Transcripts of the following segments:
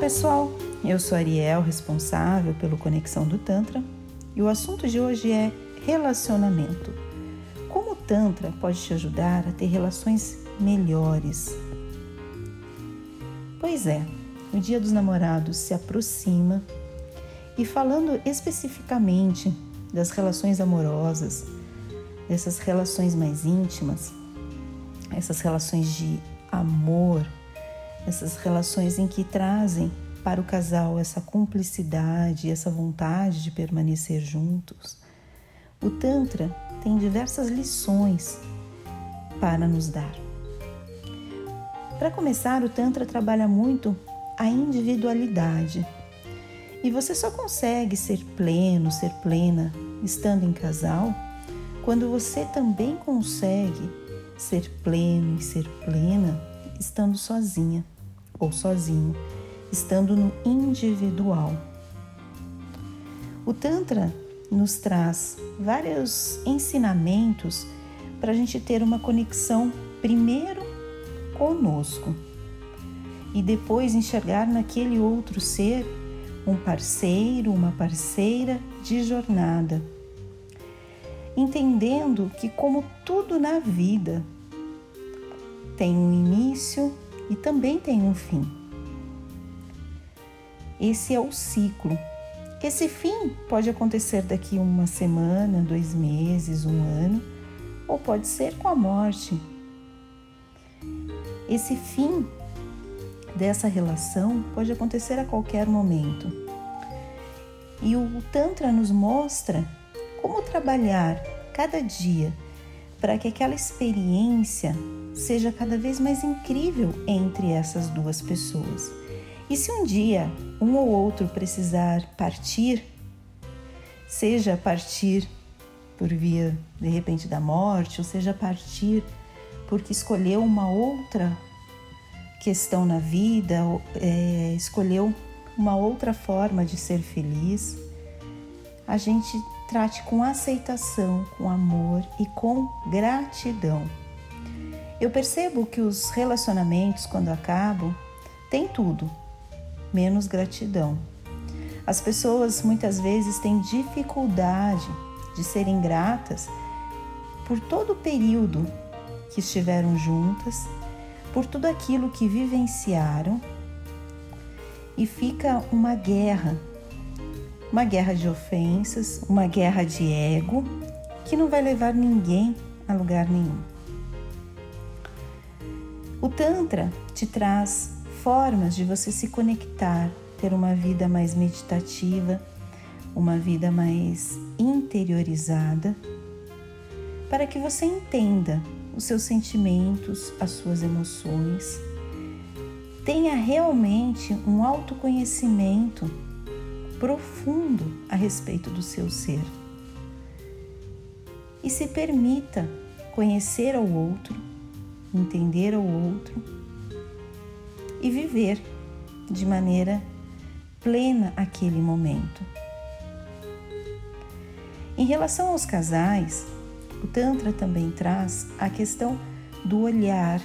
pessoal, eu sou Ariel, responsável pelo Conexão do Tantra, e o assunto de hoje é relacionamento. Como o Tantra pode te ajudar a ter relações melhores? Pois é, o Dia dos Namorados se aproxima e falando especificamente das relações amorosas, dessas relações mais íntimas, essas relações de amor, essas relações em que trazem para o casal essa cumplicidade, essa vontade de permanecer juntos. O Tantra tem diversas lições para nos dar. Para começar, o Tantra trabalha muito a individualidade. E você só consegue ser pleno, ser plena estando em casal quando você também consegue ser pleno e ser plena estando sozinha ou sozinho, estando no individual. O Tantra nos traz vários ensinamentos para a gente ter uma conexão primeiro conosco e depois enxergar naquele outro ser um parceiro, uma parceira de jornada. Entendendo que, como tudo na vida, tem um início e também tem um fim. Esse é o ciclo. Esse fim pode acontecer daqui uma semana, dois meses, um ano, ou pode ser com a morte. Esse fim dessa relação pode acontecer a qualquer momento. E o Tantra nos mostra como trabalhar cada dia para que aquela experiência seja cada vez mais incrível entre essas duas pessoas. E se um dia um ou outro precisar partir, seja partir por via de repente da morte, ou seja partir porque escolheu uma outra questão na vida, é, escolheu uma outra forma de ser feliz, a gente trate com aceitação, com amor e com gratidão. Eu percebo que os relacionamentos, quando acabam, têm tudo, menos gratidão. As pessoas muitas vezes têm dificuldade de serem gratas por todo o período que estiveram juntas, por tudo aquilo que vivenciaram e fica uma guerra uma guerra de ofensas, uma guerra de ego que não vai levar ninguém a lugar nenhum. O Tantra te traz formas de você se conectar, ter uma vida mais meditativa, uma vida mais interiorizada, para que você entenda os seus sentimentos, as suas emoções, tenha realmente um autoconhecimento profundo a respeito do seu ser. E se permita conhecer ao outro, entender ao outro e viver de maneira plena aquele momento. Em relação aos casais, o Tantra também traz a questão do olhar,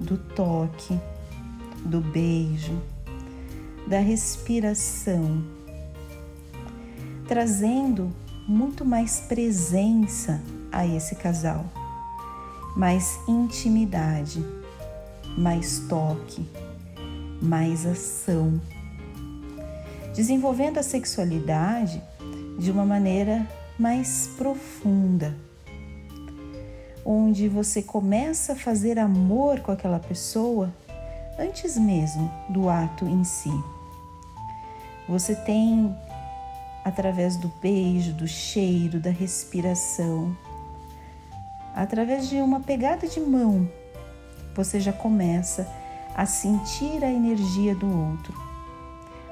do toque, do beijo, da respiração, trazendo muito mais presença a esse casal, mais intimidade, mais toque, mais ação, desenvolvendo a sexualidade de uma maneira mais profunda, onde você começa a fazer amor com aquela pessoa antes mesmo do ato em si. Você tem através do beijo, do cheiro, da respiração. Através de uma pegada de mão, você já começa a sentir a energia do outro,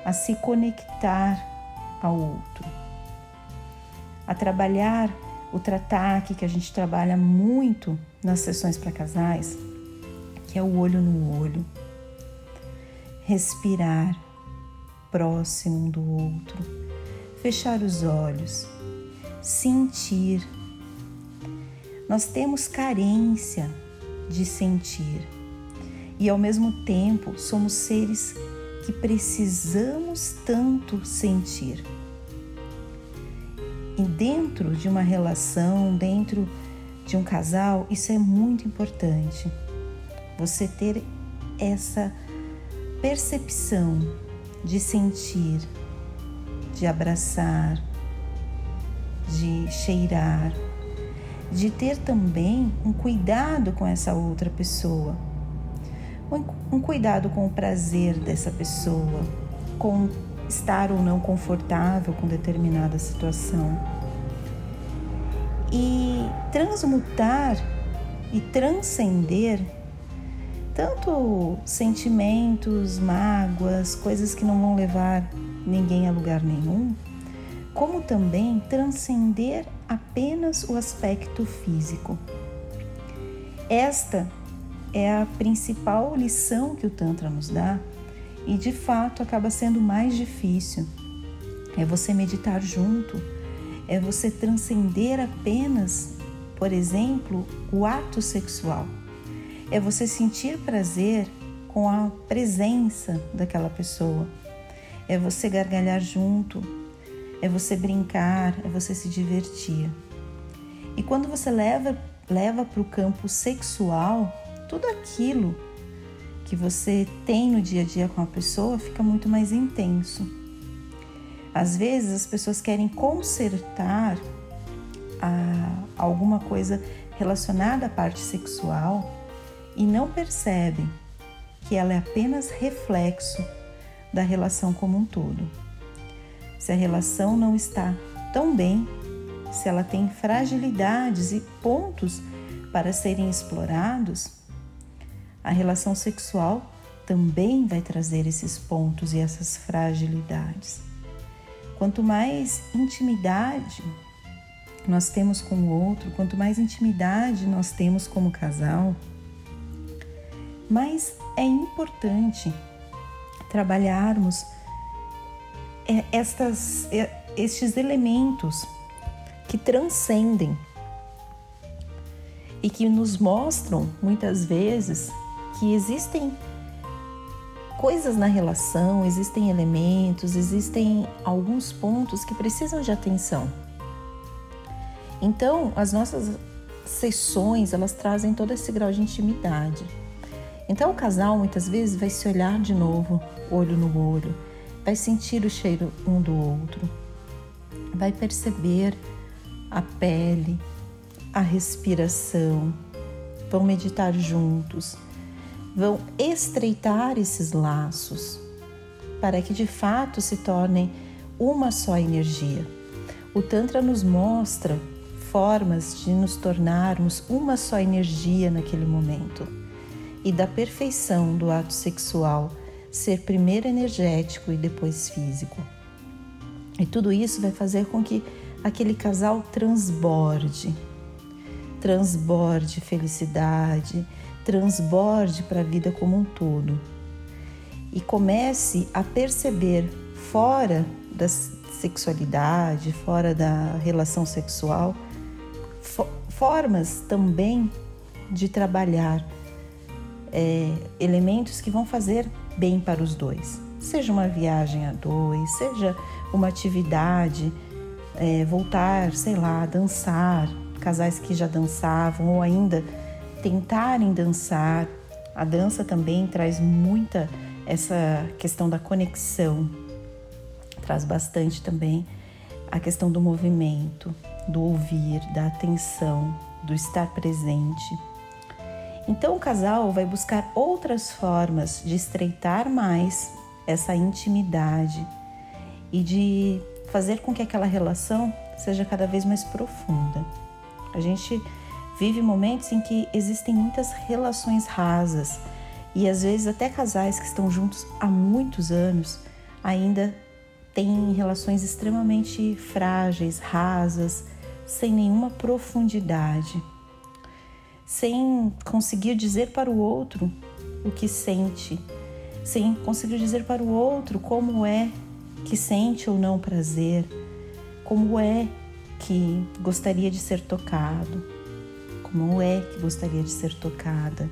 a se conectar ao outro, a trabalhar o trataque que a gente trabalha muito nas sessões para casais, que é o olho no olho. Respirar próximo um do outro fechar os olhos, sentir. Nós temos carência de sentir e ao mesmo tempo somos seres que precisamos tanto sentir. E dentro de uma relação, dentro de um casal, isso é muito importante. Você ter essa percepção de sentir, de abraçar, de cheirar, de ter também um cuidado com essa outra pessoa, um cuidado com o prazer dessa pessoa, com estar ou não confortável com determinada situação. E transmutar e transcender tanto sentimentos, mágoas, coisas que não vão levar ninguém a lugar nenhum, como também transcender apenas o aspecto físico. Esta é a principal lição que o Tantra nos dá e de fato acaba sendo mais difícil. É você meditar junto, é você transcender apenas, por exemplo, o ato sexual. É você sentir prazer com a presença daquela pessoa. É você gargalhar junto, é você brincar, é você se divertir. E quando você leva leva para o campo sexual, tudo aquilo que você tem no dia a dia com a pessoa fica muito mais intenso. Às vezes as pessoas querem consertar a, alguma coisa relacionada à parte sexual e não percebem que ela é apenas reflexo da relação como um todo. Se a relação não está tão bem, se ela tem fragilidades e pontos para serem explorados, a relação sexual também vai trazer esses pontos e essas fragilidades. Quanto mais intimidade nós temos com o outro, quanto mais intimidade nós temos como casal, mais é importante trabalharmos estas, é, estes elementos que transcendem e que nos mostram muitas vezes que existem coisas na relação, existem elementos, existem alguns pontos que precisam de atenção. Então, as nossas sessões, elas trazem todo esse grau de intimidade. Então, o casal muitas vezes vai se olhar de novo, olho no olho, vai sentir o cheiro um do outro, vai perceber a pele, a respiração, vão meditar juntos, vão estreitar esses laços para que de fato se tornem uma só energia. O Tantra nos mostra formas de nos tornarmos uma só energia naquele momento e da perfeição do ato sexual ser primeiro energético e depois físico. E tudo isso vai fazer com que aquele casal transborde, transborde felicidade, transborde para a vida como um todo e comece a perceber fora da sexualidade, fora da relação sexual, formas também de trabalhar é, elementos que vão fazer bem para os dois. Seja uma viagem a dois, seja uma atividade, é, voltar, sei lá, dançar, casais que já dançavam ou ainda tentarem dançar. A dança também traz muita essa questão da conexão, traz bastante também a questão do movimento, do ouvir, da atenção, do estar presente. Então o casal vai buscar outras formas de estreitar mais essa intimidade e de fazer com que aquela relação seja cada vez mais profunda. A gente vive momentos em que existem muitas relações rasas e às vezes até casais que estão juntos há muitos anos ainda têm relações extremamente frágeis, rasas, sem nenhuma profundidade, sem conseguir dizer para o outro o que sente, sem conseguir dizer para o outro como é que sente ou não prazer, como é que gostaria de ser tocado como é que gostaria de ser tocada.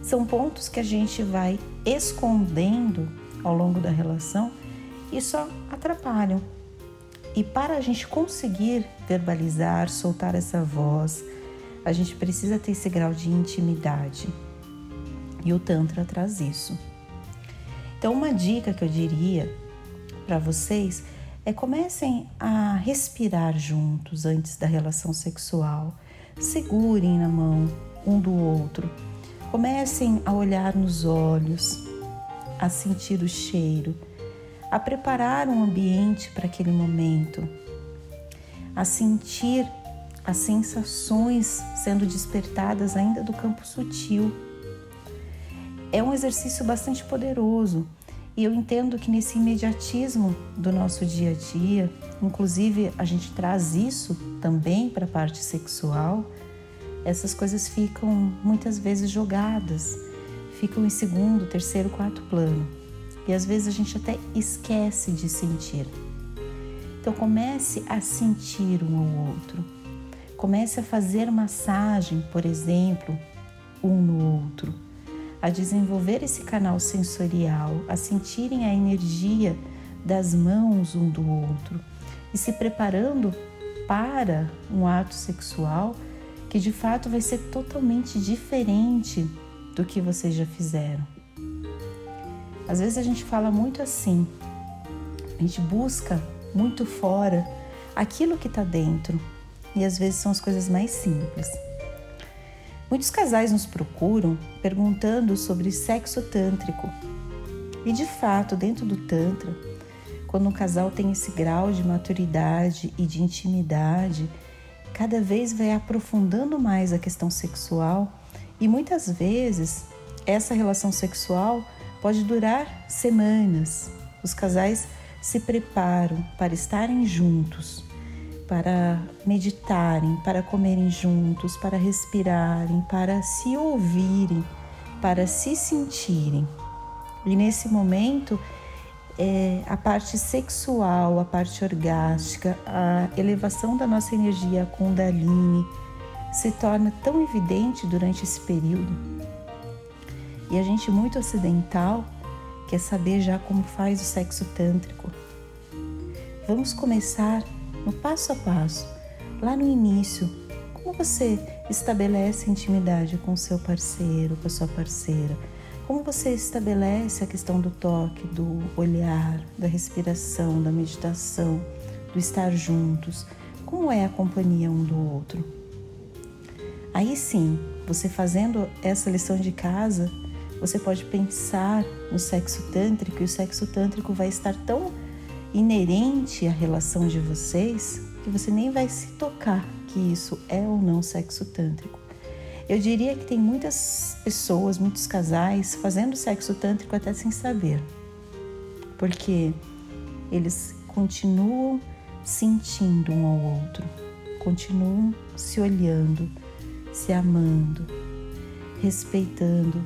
São pontos que a gente vai escondendo ao longo da relação e só atrapalham. E para a gente conseguir verbalizar, soltar essa voz, a gente precisa ter esse grau de intimidade. E o Tantra traz isso. Então, uma dica que eu diria para vocês é comecem a respirar juntos antes da relação sexual. Segurem na mão um do outro. Comecem a olhar nos olhos, a sentir o cheiro, a preparar um ambiente para aquele momento, a sentir as sensações sendo despertadas ainda do campo sutil. É um exercício bastante poderoso e eu entendo que nesse imediatismo do nosso dia a dia, inclusive a gente traz isso também para a parte sexual, essas coisas ficam muitas vezes jogadas, ficam em segundo, terceiro, quarto plano. E às vezes a gente até esquece de sentir. Então comece a sentir um ao outro. Comece a fazer massagem, por exemplo, um no outro a desenvolver esse canal sensorial, a sentirem a energia das mãos um do outro e se preparando para um ato sexual que de fato vai ser totalmente diferente do que vocês já fizeram. Às vezes a gente fala muito assim, a gente busca muito fora aquilo que está dentro e às vezes são as coisas mais simples. Muitos casais nos procuram perguntando sobre sexo tântrico. E de fato, dentro do Tantra, quando um casal tem esse grau de maturidade e de intimidade, cada vez vai aprofundando mais a questão sexual e muitas vezes essa relação sexual pode durar semanas. Os casais se preparam para estarem juntos para meditarem, para comerem juntos, para respirarem, para se ouvirem, para se sentirem. E nesse momento, é, a parte sexual, a parte orgástica, a elevação da nossa energia, a Kundalini, se torna tão evidente durante esse período. E a gente muito ocidental quer saber já como faz o sexo tântrico. Vamos começar no passo a passo, lá no início, como você estabelece intimidade com seu parceiro, com a sua parceira? Como você estabelece a questão do toque, do olhar, da respiração, da meditação, do estar juntos? Como é a companhia um do outro? Aí sim, você fazendo essa lição de casa, você pode pensar no sexo tântrico e o sexo tântrico vai estar tão inerente à relação de vocês que você nem vai se tocar que isso é ou não sexo tântrico. Eu diria que tem muitas pessoas, muitos casais fazendo sexo tântrico até sem saber, porque eles continuam sentindo um ao outro, continuam se olhando, se amando, respeitando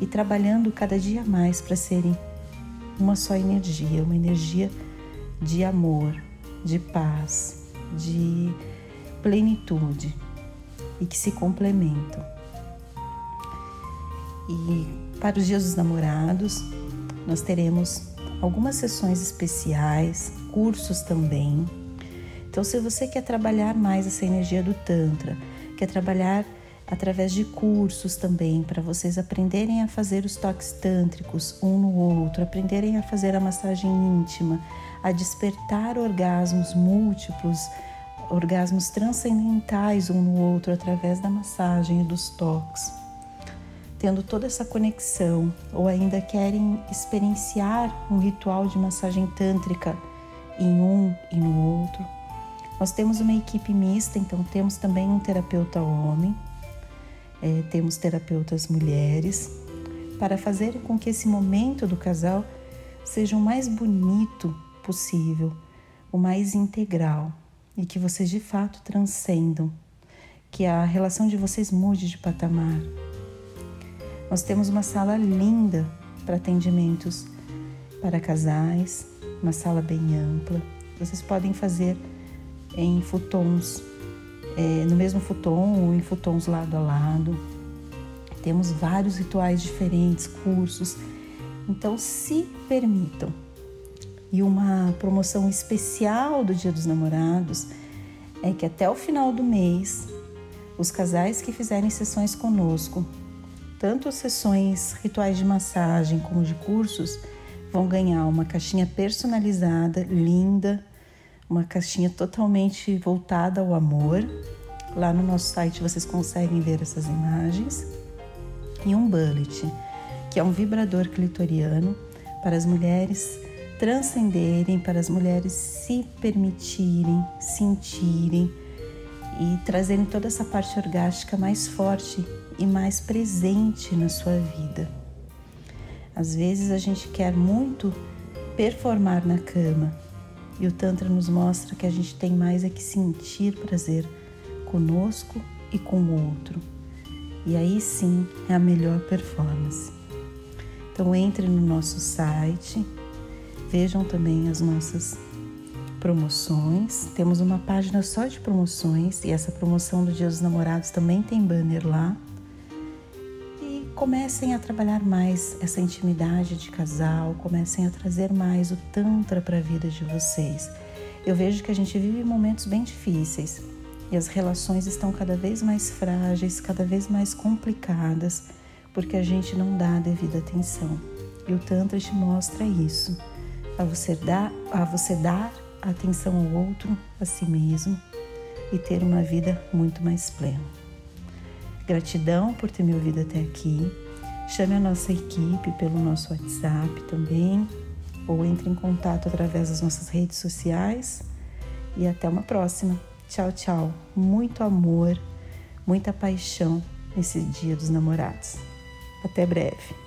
e trabalhando cada dia mais para serem uma só energia, uma energia de amor, de paz, de plenitude e que se complementam. E para os dias dos namorados, nós teremos algumas sessões especiais, cursos também. Então, se você quer trabalhar mais essa energia do Tantra, quer trabalhar através de cursos também, para vocês aprenderem a fazer os toques tântricos um no outro, aprenderem a fazer a massagem íntima, a despertar orgasmos múltiplos, orgasmos transcendentais um no outro através da massagem e dos toques. Tendo toda essa conexão, ou ainda querem experienciar um ritual de massagem tântrica em um e no outro. Nós temos uma equipe mista, então temos também um terapeuta homem é, temos terapeutas mulheres, para fazer com que esse momento do casal seja o mais bonito possível, o mais integral e que vocês de fato transcendam, que a relação de vocês mude de patamar. Nós temos uma sala linda para atendimentos para casais, uma sala bem ampla. Vocês podem fazer em futons é, no mesmo futon ou em futons lado a lado. Temos vários rituais diferentes, cursos Então se permitam. E uma promoção especial do Dia dos Namorados é que até o final do mês, os casais que fizerem sessões conosco, tanto sessões rituais de massagem como de cursos, vão ganhar uma caixinha personalizada, linda, uma caixinha totalmente voltada ao amor. Lá no nosso site vocês conseguem ver essas imagens. E um bullet, que é um vibrador clitoriano para as mulheres transcenderem, para as mulheres se permitirem, sentirem e trazerem toda essa parte orgástica mais forte e mais presente na sua vida. Às vezes a gente quer muito performar na cama e o Tantra nos mostra que a gente tem mais é que sentir prazer conosco e com o outro. E aí sim é a melhor performance. Então entre no nosso site Vejam também as nossas promoções. Temos uma página só de promoções e essa promoção do Dia dos Namorados também tem banner lá. Comecem a trabalhar mais essa intimidade de casal, comecem a trazer mais o Tantra para a vida de vocês. Eu vejo que a gente vive momentos bem difíceis e as relações estão cada vez mais frágeis, cada vez mais complicadas, porque a gente não dá a devida atenção. E o Tantra te mostra isso a você dar, a você dar atenção ao outro, a si mesmo e ter uma vida muito mais plena. Gratidão por ter me ouvido até aqui. Chame a nossa equipe pelo nosso WhatsApp também ou entre em contato através das nossas redes sociais e até uma próxima. Tchau, tchau. Muito amor, muita paixão nesse Dia dos Namorados. Até breve.